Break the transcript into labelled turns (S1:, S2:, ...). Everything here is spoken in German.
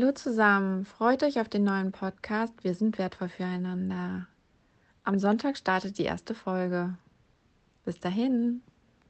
S1: Hallo zusammen, freut euch auf den neuen Podcast Wir sind wertvoll füreinander. Am Sonntag startet die erste Folge. Bis dahin.